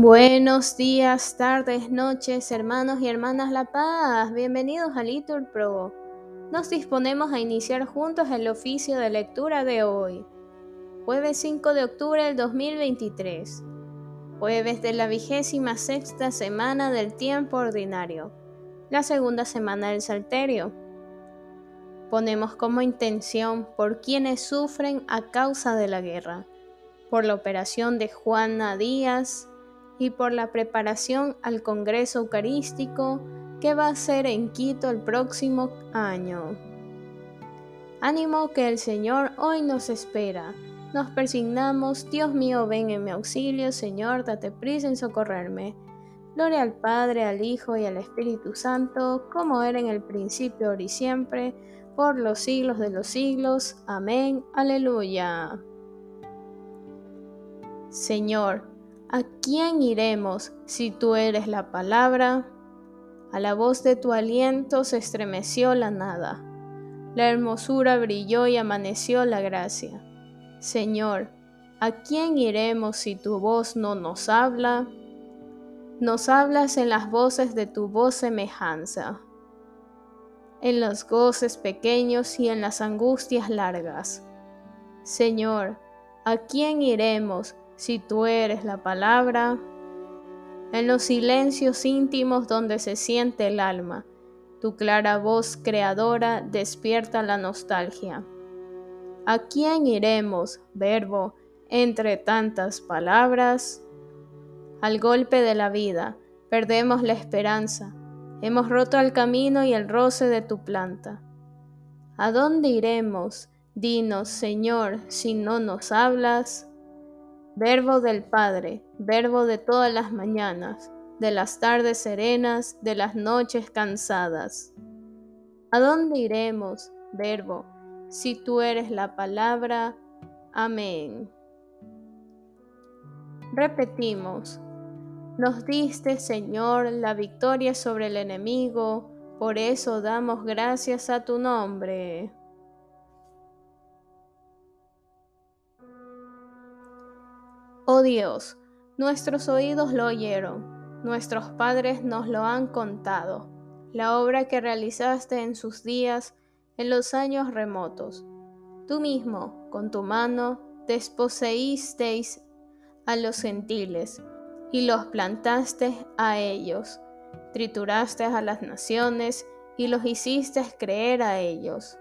Buenos días, tardes, noches, hermanos y hermanas La Paz. Bienvenidos a Litur Pro. Nos disponemos a iniciar juntos el oficio de lectura de hoy, jueves 5 de octubre del 2023, jueves de la vigésima sexta semana del tiempo ordinario, la segunda semana del Salterio. Ponemos como intención por quienes sufren a causa de la guerra, por la operación de Juana Díaz, y por la preparación al Congreso Eucarístico que va a ser en Quito el próximo año. Ánimo que el Señor hoy nos espera. Nos persignamos, Dios mío, ven en mi auxilio, Señor, date prisa en socorrerme. Gloria al Padre, al Hijo y al Espíritu Santo, como era en el principio, ahora y siempre, por los siglos de los siglos. Amén. Aleluya. Señor, ¿A quién iremos si tú eres la palabra? A la voz de tu aliento se estremeció la nada. La hermosura brilló y amaneció la gracia. Señor, ¿a quién iremos si tu voz no nos habla? Nos hablas en las voces de tu voz semejanza, en los goces pequeños y en las angustias largas. Señor, ¿a quién iremos si tú eres la palabra, en los silencios íntimos donde se siente el alma, tu clara voz creadora despierta la nostalgia. ¿A quién iremos, verbo, entre tantas palabras? Al golpe de la vida, perdemos la esperanza, hemos roto el camino y el roce de tu planta. ¿A dónde iremos? Dinos, Señor, si no nos hablas. Verbo del Padre, verbo de todas las mañanas, de las tardes serenas, de las noches cansadas. ¿A dónde iremos, verbo, si tú eres la palabra? Amén. Repetimos, nos diste, Señor, la victoria sobre el enemigo, por eso damos gracias a tu nombre. Oh Dios, nuestros oídos lo oyeron, nuestros padres nos lo han contado, la obra que realizaste en sus días, en los años remotos. Tú mismo, con tu mano, desposeísteis a los gentiles y los plantaste a ellos, trituraste a las naciones y los hiciste creer a ellos.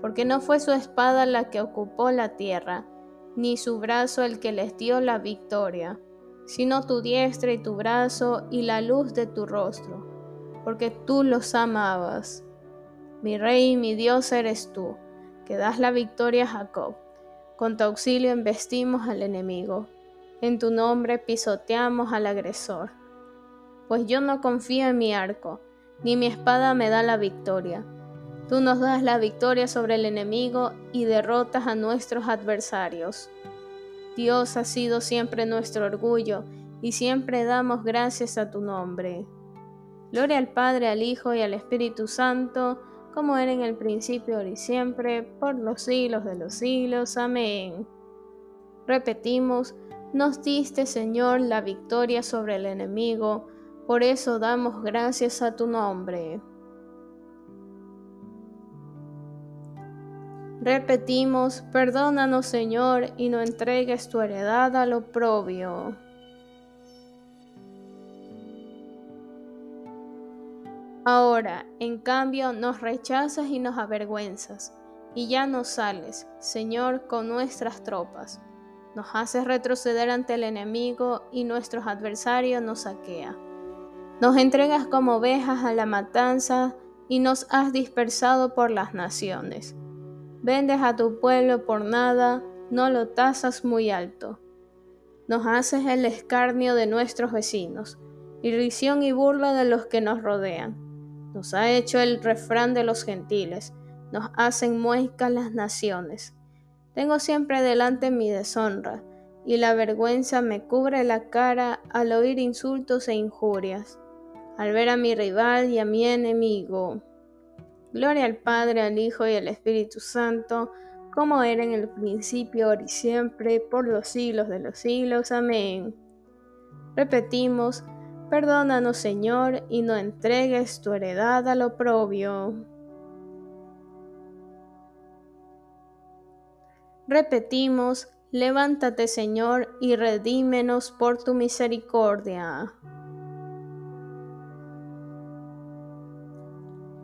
Porque no fue su espada la que ocupó la tierra, ni su brazo el que les dio la victoria, sino tu diestra y tu brazo y la luz de tu rostro, porque tú los amabas. Mi rey y mi Dios eres tú, que das la victoria a Jacob. Con tu auxilio embestimos al enemigo, en tu nombre pisoteamos al agresor. Pues yo no confío en mi arco, ni mi espada me da la victoria Tú nos das la victoria sobre el enemigo y derrotas a nuestros adversarios. Dios ha sido siempre nuestro orgullo y siempre damos gracias a tu nombre. Gloria al Padre, al Hijo y al Espíritu Santo, como era en el principio, ahora y siempre, por los siglos de los siglos. Amén. Repetimos, nos diste, Señor, la victoria sobre el enemigo, por eso damos gracias a tu nombre. Repetimos, perdónanos Señor, y no entregues tu heredad al oprobio. Ahora, en cambio, nos rechazas y nos avergüenzas, y ya no sales, Señor, con nuestras tropas. Nos haces retroceder ante el enemigo y nuestros adversarios nos saquea. Nos entregas como ovejas a la matanza y nos has dispersado por las naciones. Vendes a tu pueblo por nada, no lo tasas muy alto. Nos haces el escarnio de nuestros vecinos, irrisión y burla de los que nos rodean. Nos ha hecho el refrán de los gentiles, nos hacen muecas las naciones. Tengo siempre delante mi deshonra, y la vergüenza me cubre la cara al oír insultos e injurias, al ver a mi rival y a mi enemigo. Gloria al Padre, al Hijo y al Espíritu Santo, como era en el principio, ahora y siempre, por los siglos de los siglos. Amén. Repetimos, perdónanos Señor, y no entregues tu heredad al oprobio. Repetimos, levántate Señor, y redímenos por tu misericordia.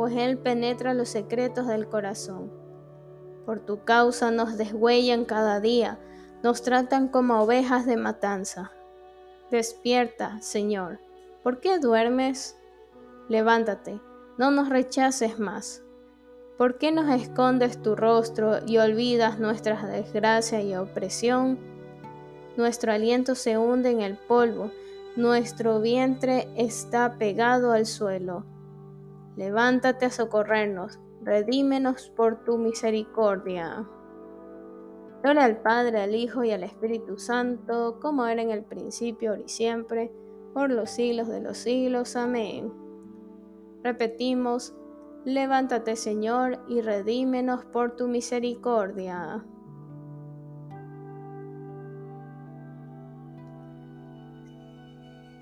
pues Él penetra los secretos del corazón. Por tu causa nos deshuellan cada día, nos tratan como ovejas de matanza. Despierta, Señor. ¿Por qué duermes? Levántate, no nos rechaces más. ¿Por qué nos escondes tu rostro y olvidas nuestras desgracia y opresión? Nuestro aliento se hunde en el polvo, nuestro vientre está pegado al suelo levántate a socorrernos, redímenos por tu misericordia. Gloria al Padre, al Hijo y al Espíritu Santo, como era en el principio, ahora y siempre, por los siglos de los siglos. Amén. Repetimos, levántate Señor y redímenos por tu misericordia.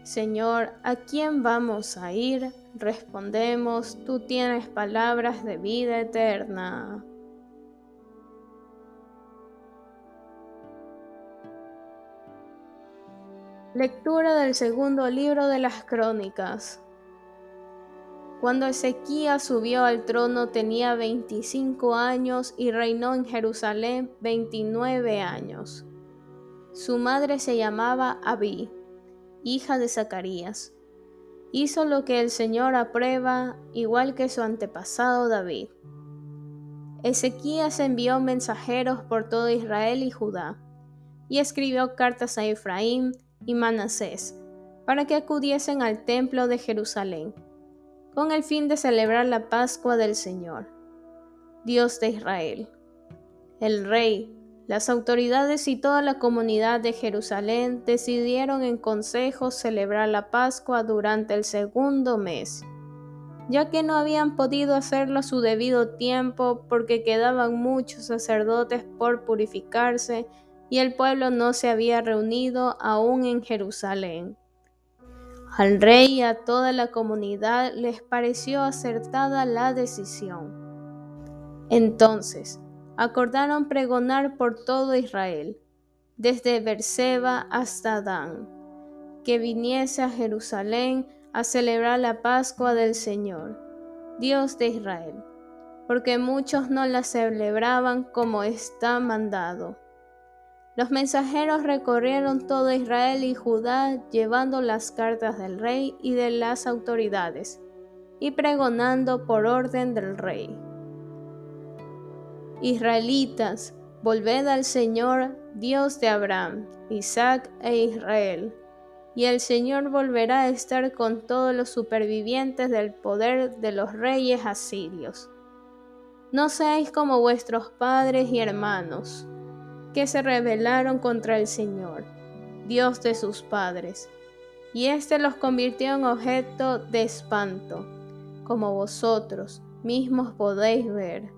Señor, ¿a quién vamos a ir? Respondemos, tú tienes palabras de vida eterna. Lectura del segundo libro de las Crónicas. Cuando Ezequías subió al trono tenía 25 años y reinó en Jerusalén 29 años. Su madre se llamaba Abí hija de Zacarías. Hizo lo que el Señor aprueba, igual que su antepasado David. Ezequías envió mensajeros por todo Israel y Judá, y escribió cartas a Efraín y Manasés, para que acudiesen al templo de Jerusalén, con el fin de celebrar la Pascua del Señor, Dios de Israel. El rey, las autoridades y toda la comunidad de Jerusalén decidieron en consejo celebrar la Pascua durante el segundo mes, ya que no habían podido hacerlo a su debido tiempo porque quedaban muchos sacerdotes por purificarse y el pueblo no se había reunido aún en Jerusalén. Al rey y a toda la comunidad les pareció acertada la decisión. Entonces, acordaron pregonar por todo Israel, desde Berseba hasta Dan, que viniese a Jerusalén a celebrar la Pascua del Señor, Dios de Israel, porque muchos no la celebraban como está mandado. Los mensajeros recorrieron todo Israel y Judá llevando las cartas del rey y de las autoridades, y pregonando por orden del rey. Israelitas, volved al Señor, Dios de Abraham, Isaac e Israel, y el Señor volverá a estar con todos los supervivientes del poder de los reyes asirios. No seáis como vuestros padres y hermanos, que se rebelaron contra el Señor, Dios de sus padres, y éste los convirtió en objeto de espanto, como vosotros mismos podéis ver.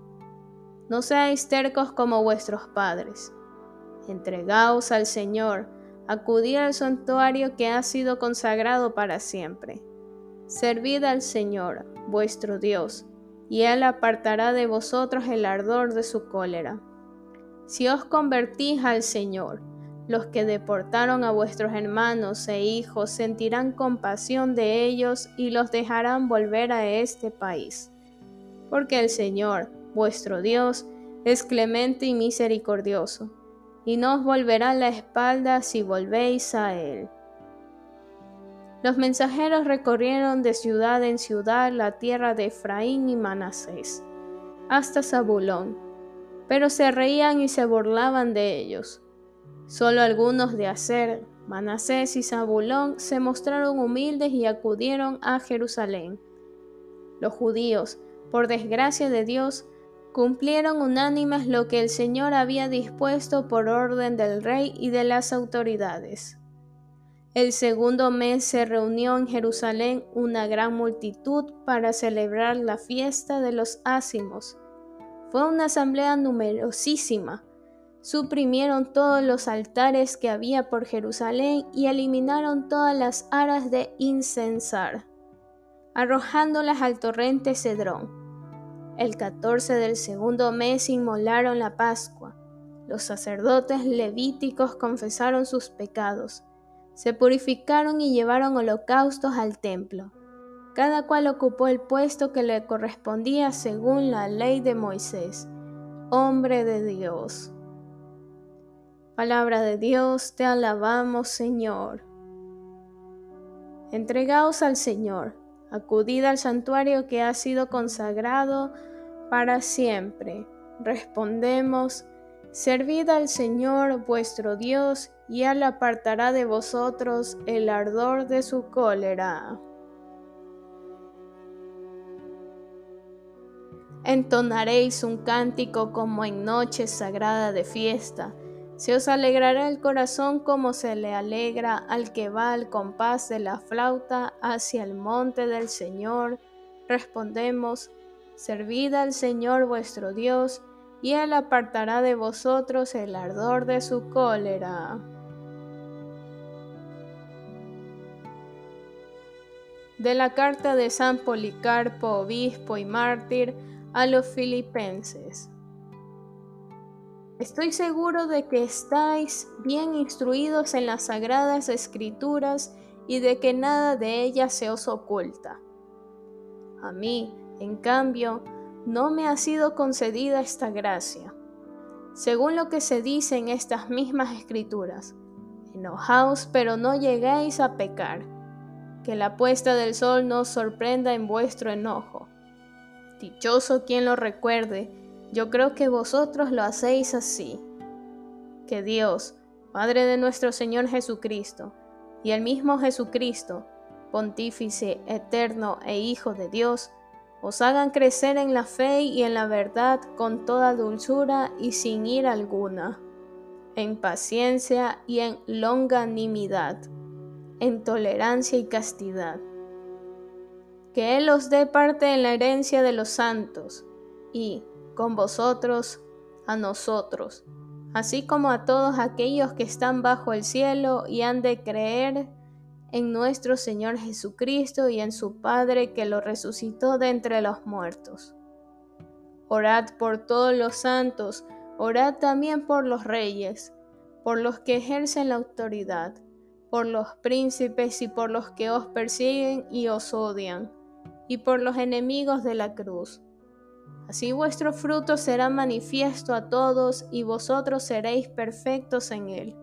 No seáis tercos como vuestros padres. Entregaos al Señor, acudid al santuario que ha sido consagrado para siempre. Servid al Señor, vuestro Dios, y Él apartará de vosotros el ardor de su cólera. Si os convertís al Señor, los que deportaron a vuestros hermanos e hijos sentirán compasión de ellos y los dejarán volver a este país. Porque el Señor, vuestro Dios, es clemente y misericordioso, y no os volverá la espalda si volvéis a Él. Los mensajeros recorrieron de ciudad en ciudad la tierra de Efraín y Manasés, hasta Zabulón, pero se reían y se burlaban de ellos. Solo algunos de Aser, Manasés y Zabulón se mostraron humildes y acudieron a Jerusalén. Los judíos, por desgracia de Dios, cumplieron unánimes lo que el Señor había dispuesto por orden del rey y de las autoridades. El segundo mes se reunió en Jerusalén una gran multitud para celebrar la fiesta de los ácimos. Fue una asamblea numerosísima. Suprimieron todos los altares que había por Jerusalén y eliminaron todas las aras de incensar, arrojándolas al torrente Cedrón. El 14 del segundo mes inmolaron la Pascua. Los sacerdotes levíticos confesaron sus pecados se purificaron y llevaron holocaustos al templo. Cada cual ocupó el puesto que le correspondía según la ley de Moisés, hombre de Dios. Palabra de Dios, te alabamos Señor. Entregaos al Señor, acudid al santuario que ha sido consagrado para siempre. Respondemos, Servid al Señor vuestro Dios, y Él apartará de vosotros el ardor de su cólera. Entonaréis un cántico como en noche sagrada de fiesta. Se os alegrará el corazón como se le alegra al que va al compás de la flauta hacia el monte del Señor. Respondemos, Servid al Señor vuestro Dios, y él apartará de vosotros el ardor de su cólera. De la carta de San Policarpo, obispo y mártir, a los filipenses. Estoy seguro de que estáis bien instruidos en las sagradas escrituras y de que nada de ellas se os oculta. A mí, en cambio, no me ha sido concedida esta gracia. Según lo que se dice en estas mismas escrituras, enojaos pero no lleguéis a pecar, que la puesta del sol no os sorprenda en vuestro enojo. Dichoso quien lo recuerde, yo creo que vosotros lo hacéis así. Que Dios, Padre de nuestro Señor Jesucristo, y el mismo Jesucristo, Pontífice eterno e Hijo de Dios, os hagan crecer en la fe y en la verdad con toda dulzura y sin ira alguna, en paciencia y en longanimidad, en tolerancia y castidad. Que Él os dé parte en la herencia de los santos y, con vosotros, a nosotros, así como a todos aquellos que están bajo el cielo y han de creer en nuestro Señor Jesucristo y en su Padre que lo resucitó de entre los muertos. Orad por todos los santos, orad también por los reyes, por los que ejercen la autoridad, por los príncipes y por los que os persiguen y os odian, y por los enemigos de la cruz. Así vuestro fruto será manifiesto a todos y vosotros seréis perfectos en él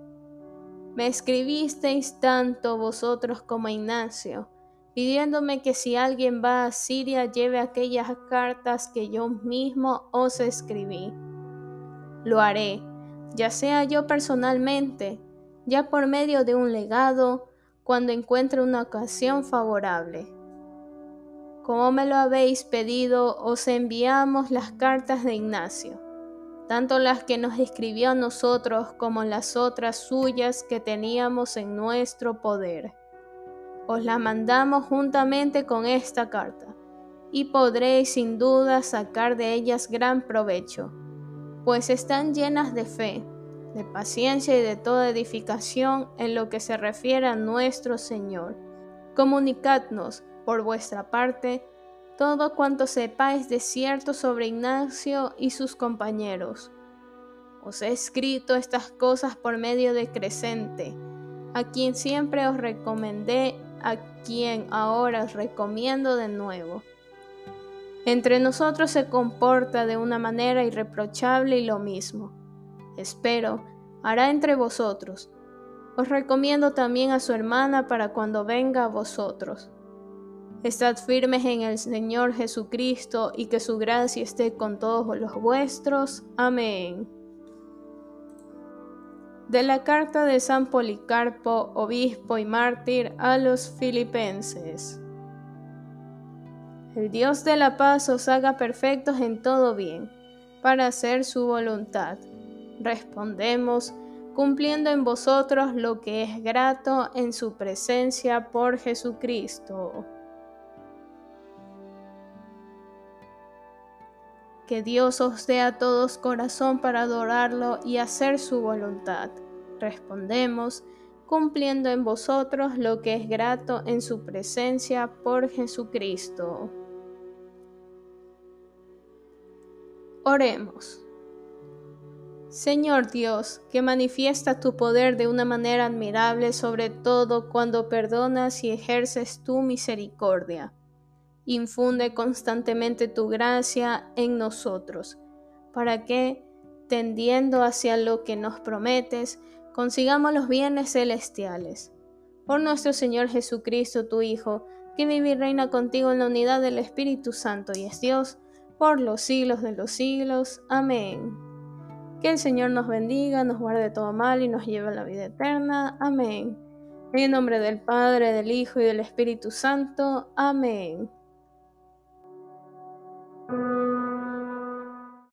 me escribisteis tanto vosotros como Ignacio, pidiéndome que si alguien va a Siria lleve aquellas cartas que yo mismo os escribí. Lo haré, ya sea yo personalmente, ya por medio de un legado, cuando encuentre una ocasión favorable. Como me lo habéis pedido, os enviamos las cartas de Ignacio tanto las que nos escribió a nosotros como las otras suyas que teníamos en nuestro poder. Os la mandamos juntamente con esta carta, y podréis sin duda sacar de ellas gran provecho, pues están llenas de fe, de paciencia y de toda edificación en lo que se refiere a nuestro Señor. Comunicadnos, por vuestra parte, todo cuanto sepáis de cierto sobre Ignacio y sus compañeros. Os he escrito estas cosas por medio de Crescente, a quien siempre os recomendé, a quien ahora os recomiendo de nuevo. Entre nosotros se comporta de una manera irreprochable y lo mismo. Espero, hará entre vosotros. Os recomiendo también a su hermana para cuando venga a vosotros. Estad firmes en el Señor Jesucristo y que su gracia esté con todos los vuestros. Amén. de la carta de San Policarpo, obispo y mártir a los filipenses. El Dios de la paz os haga perfectos en todo bien, para hacer su voluntad. Respondemos, cumpliendo en vosotros lo que es grato en su presencia por Jesucristo. Que Dios os dé a todos corazón para adorarlo y hacer su voluntad. Respondemos, cumpliendo en vosotros lo que es grato en su presencia por Jesucristo. Oremos. Señor Dios, que manifiesta tu poder de una manera admirable sobre todo cuando perdonas y ejerces tu misericordia infunde constantemente tu gracia en nosotros, para que, tendiendo hacia lo que nos prometes, consigamos los bienes celestiales. Por nuestro Señor Jesucristo, tu Hijo, que vive y reina contigo en la unidad del Espíritu Santo y es Dios, por los siglos de los siglos. Amén. Que el Señor nos bendiga, nos guarde todo mal y nos lleve a la vida eterna. Amén. En nombre del Padre, del Hijo y del Espíritu Santo. Amén. Thank you.